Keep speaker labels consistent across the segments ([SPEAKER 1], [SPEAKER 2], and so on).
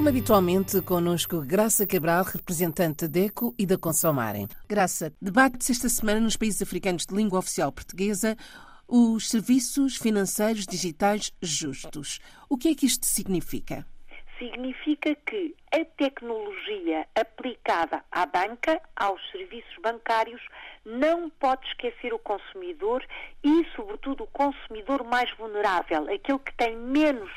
[SPEAKER 1] Como habitualmente, connosco Graça Cabral, representante da ECO e da Consomarem. Graça, debate-se esta semana nos países africanos de língua oficial portuguesa os serviços financeiros digitais justos. O que é que isto significa?
[SPEAKER 2] Significa que a tecnologia aplicada à banca, aos serviços bancários, não pode esquecer o consumidor e, sobretudo, o consumidor mais vulnerável, aquele que tem menos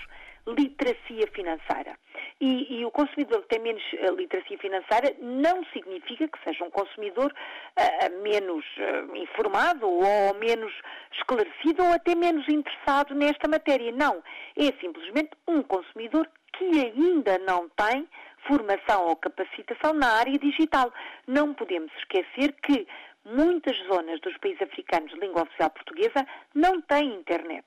[SPEAKER 2] literacia financeira. E, e, o consumidor que tem menos uh, literacia financeira não significa que seja um consumidor uh, menos uh, informado ou menos esclarecido ou até menos interessado nesta matéria. Não. É simplesmente um consumidor que ainda não tem formação ou capacitação na área digital. Não podemos esquecer que muitas zonas dos países africanos de língua oficial portuguesa não têm internet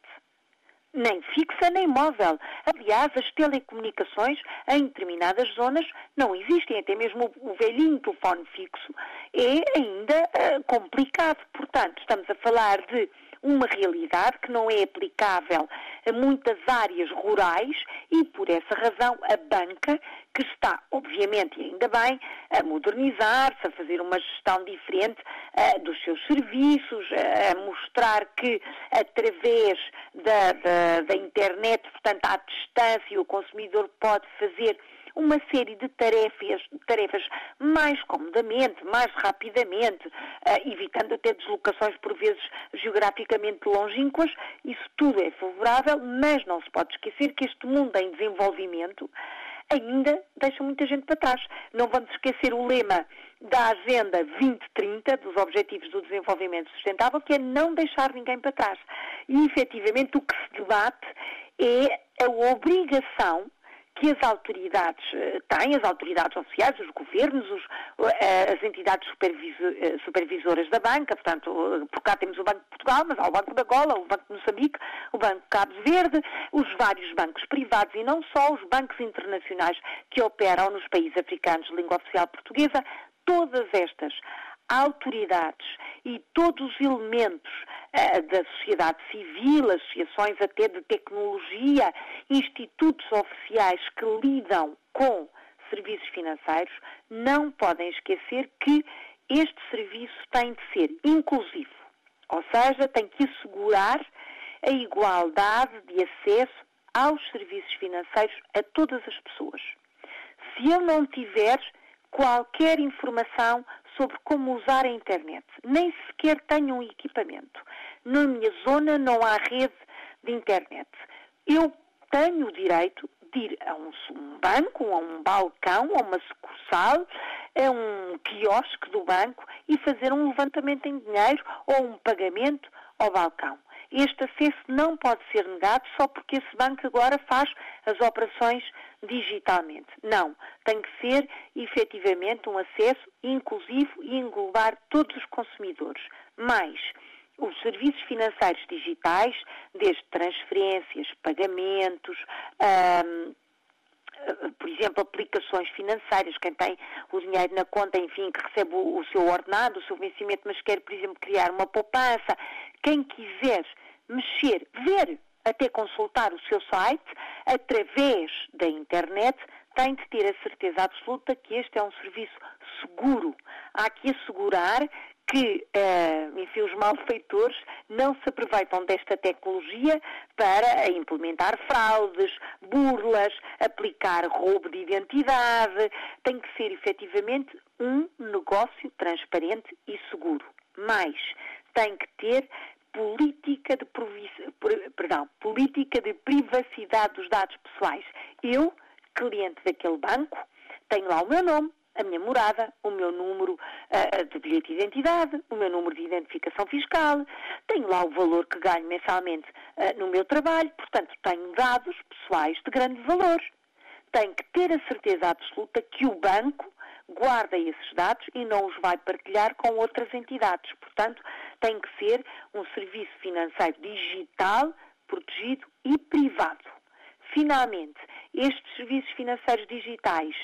[SPEAKER 2] nem fixa nem móvel. Aliás, as telecomunicações em determinadas zonas não existem, até mesmo o velhinho telefone fixo é ainda uh, complicado. Portanto, estamos a falar de uma realidade que não é aplicável a muitas áreas rurais e, por essa razão, a banca, que está, obviamente, e ainda bem, a modernizar-se, a fazer uma gestão diferente uh, dos seus serviços, uh, a mostrar que, através da, da, da internet, portanto, à distância, o consumidor pode fazer uma série de tarefas, tarefas mais comodamente, mais rapidamente, uh, evitando até deslocações por vezes geograficamente longínquas. Isso tudo é favorável, mas não se pode esquecer que este mundo em desenvolvimento ainda deixa muita gente para trás. Não vamos esquecer o lema da Agenda 2030, dos Objetivos do Desenvolvimento Sustentável, que é não deixar ninguém para trás. E, efetivamente, o que se debate é a obrigação que as autoridades eh, têm, as autoridades oficiais, os governos, os, eh, as entidades eh, supervisoras da banca, portanto, por cá temos o Banco de Portugal, mas há o Banco da Gola, o Banco de Moçambique, o Banco de Cabo Verde, os vários bancos privados e não só os bancos internacionais que operam nos países africanos de língua oficial portuguesa, todas estas autoridades e todos os elementos uh, da sociedade civil, associações até de tecnologia, institutos oficiais que lidam com serviços financeiros, não podem esquecer que este serviço tem de ser inclusivo, ou seja, tem que assegurar a igualdade de acesso aos serviços financeiros a todas as pessoas. Se eu não tiver qualquer informação sobre como usar a internet. Nem sequer tenho um equipamento. Na minha zona não há rede de internet. Eu tenho o direito de ir a um, um banco, a um balcão, a uma sucursal, a um quiosque do banco e fazer um levantamento em dinheiro ou um pagamento ao balcão. Este acesso não pode ser negado só porque esse banco agora faz as operações digitalmente. Não. Tem que ser efetivamente um acesso inclusivo e englobar todos os consumidores. Mais, os serviços financeiros digitais, desde transferências, pagamentos, por exemplo, aplicações financeiras, quem tem o dinheiro na conta, enfim, que recebe o, seu ordenado, o seu vencimento, mas quer, por exemplo, criar uma poupança, quem quiser mexer, ver, até consultar o seu site, através da internet, tem de ter a certeza absoluta que este é um serviço seguro. Há que assegurar que, uh, enfim, os malfeitores não se aproveitam desta tecnologia para implementar fraudes, burlas, aplicar roubo de identidade. Tem que ser efetivamente um negócio transparente e seguro. Mais, tem que ter política de, perdão, política de privacidade dos dados pessoais. Eu, cliente daquele banco, tenho lá o meu nome, a minha morada, o meu número uh, de bilhete de identidade, o meu número de identificação fiscal, tenho lá o valor que ganho mensalmente uh, no meu trabalho, portanto, tenho dados pessoais de grande valor. Tenho que ter a certeza absoluta que o banco guarda esses dados e não os vai partilhar com outras entidades. Portanto, tem que ser um serviço financeiro digital, protegido e privado. Finalmente, estes serviços financeiros digitais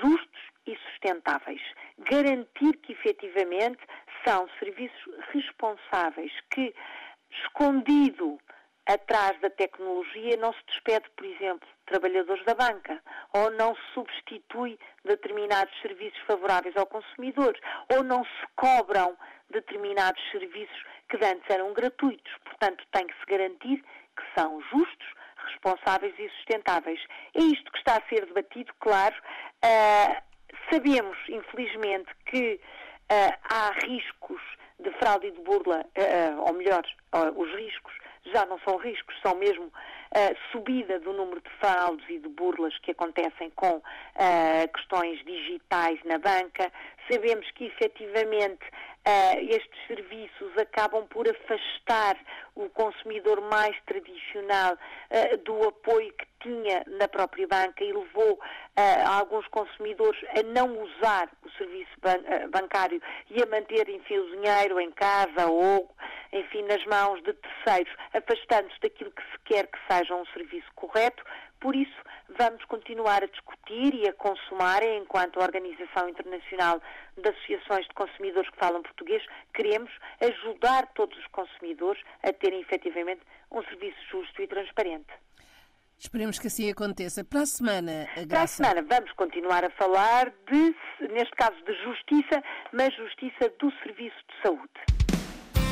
[SPEAKER 2] justos e sustentáveis. Garantir que efetivamente são serviços responsáveis que, escondido atrás da tecnologia não se despede, por exemplo, trabalhadores da banca, ou não se substitui determinados serviços favoráveis ao consumidor, ou não se cobram determinados serviços que antes eram gratuitos. Portanto, tem que se garantir que são justos, responsáveis e sustentáveis. É isto que está a ser debatido, claro. Uh, sabemos, infelizmente, que uh, há riscos de fraude e de burla, uh, ou melhor, os riscos já não são riscos, são mesmo a subida do número de fraudes e de burlas que acontecem com uh, questões digitais na banca. Sabemos que efetivamente uh, estes serviços acabam por afastar o consumidor mais tradicional uh, do apoio que tinha na própria banca e levou alguns consumidores a não usar o serviço ban bancário e a manter, enfim, o dinheiro em casa ou, enfim, nas mãos de terceiros, afastando-se daquilo que se quer que seja um serviço correto. Por isso, vamos continuar a discutir e a consumar, enquanto Organização Internacional de Associações de Consumidores que falam português, queremos ajudar todos os consumidores a terem efetivamente um serviço justo e transparente.
[SPEAKER 1] Esperemos que assim aconteça. Para a semana,
[SPEAKER 2] a Para a semana vamos continuar a falar de, neste caso, de justiça, mas justiça do serviço de saúde.